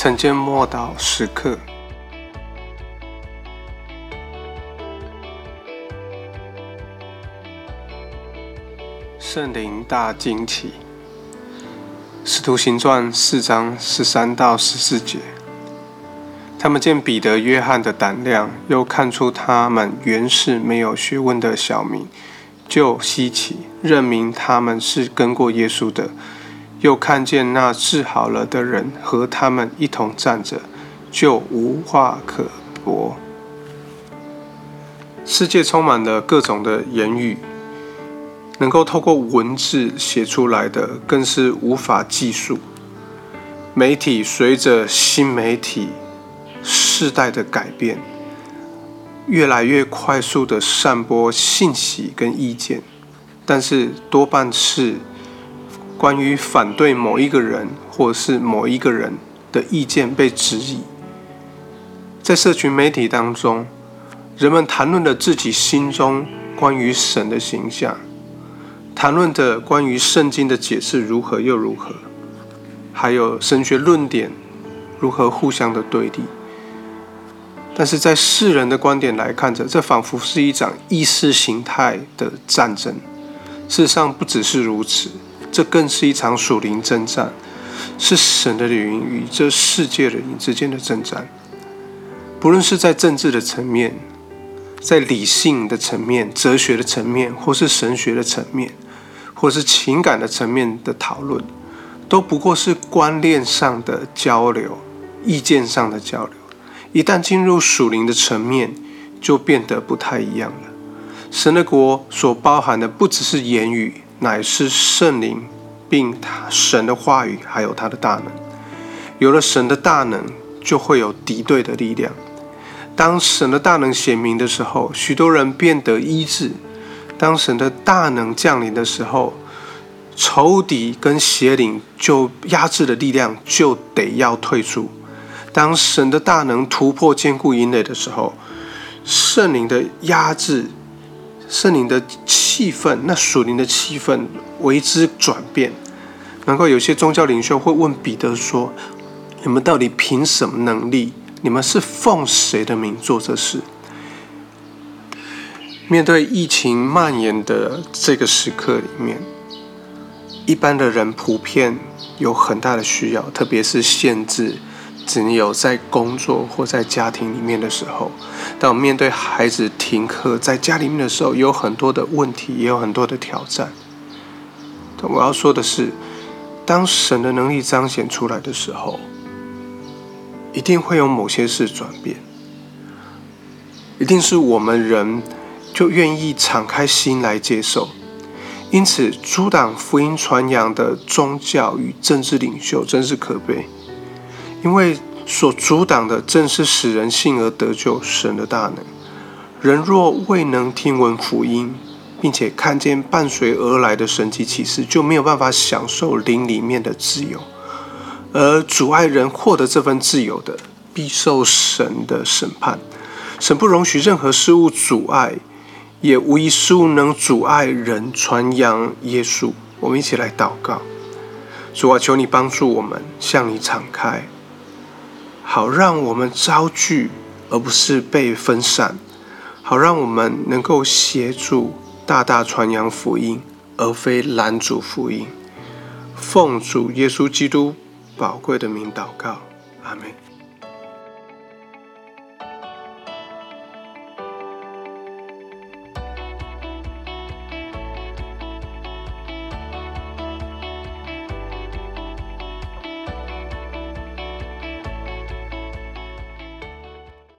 晨间默祷时刻，圣灵大惊奇。使徒行传四章十三到十四节，他们见彼得、约翰的胆量，又看出他们原是没有学问的小民，就稀奇，认明他们是跟过耶稣的。又看见那治好了的人和他们一同站着，就无话可驳。世界充满了各种的言语，能够透过文字写出来的更是无法计数。媒体随着新媒体世代的改变，越来越快速的散播信息跟意见，但是多半是。关于反对某一个人或是某一个人的意见被质疑，在社群媒体当中，人们谈论了自己心中关于神的形象，谈论着关于圣经的解释如何又如何，还有神学论点如何互相的对立。但是在世人的观点来看着，这仿佛是一场意识形态的战争。事实上，不只是如此。这更是一场属灵征战，是神的灵与这世界的灵之间的征战。不论是在政治的层面，在理性的层面、哲学的层面，或是神学的层面，或是情感的层面的讨论，都不过是观念上的交流、意见上的交流。一旦进入属灵的层面，就变得不太一样了。神的国所包含的不只是言语。乃是圣灵，并他神的话语，还有他的大能。有了神的大能，就会有敌对的力量。当神的大能显明的时候，许多人变得医治；当神的大能降临的时候，仇敌跟邪灵就压制的力量就得要退出。当神的大能突破坚固营垒的时候，圣灵的压制。圣灵的气氛，那属灵的气氛为之转变。难怪有些宗教领袖会问彼得说：“你们到底凭什么能力？你们是奉谁的名做这事？”面对疫情蔓延的这个时刻里面，一般的人普遍有很大的需要，特别是限制。只有在工作或在家庭里面的时候，当我面对孩子停课在家里面的时候，有很多的问题，也有很多的挑战。但我要说的是，当神的能力彰显出来的时候，一定会有某些事转变，一定是我们人就愿意敞开心来接受。因此，阻挡福音传扬的宗教与政治领袖真是可悲。因为所阻挡的正是使人信而得救神的大能。人若未能听闻福音，并且看见伴随而来的神迹启示，就没有办法享受灵里面的自由。而阻碍人获得这份自由的，必受神的审判。神不容许任何事物阻碍，也无一事物能阻碍人传扬耶稣。我们一起来祷告：主啊，求你帮助我们，向你敞开。好，让我们遭拒，而不是被分散；好，让我们能够协助大大传扬福音，而非拦阻福音。奉主耶稣基督宝贵的名祷告，阿门。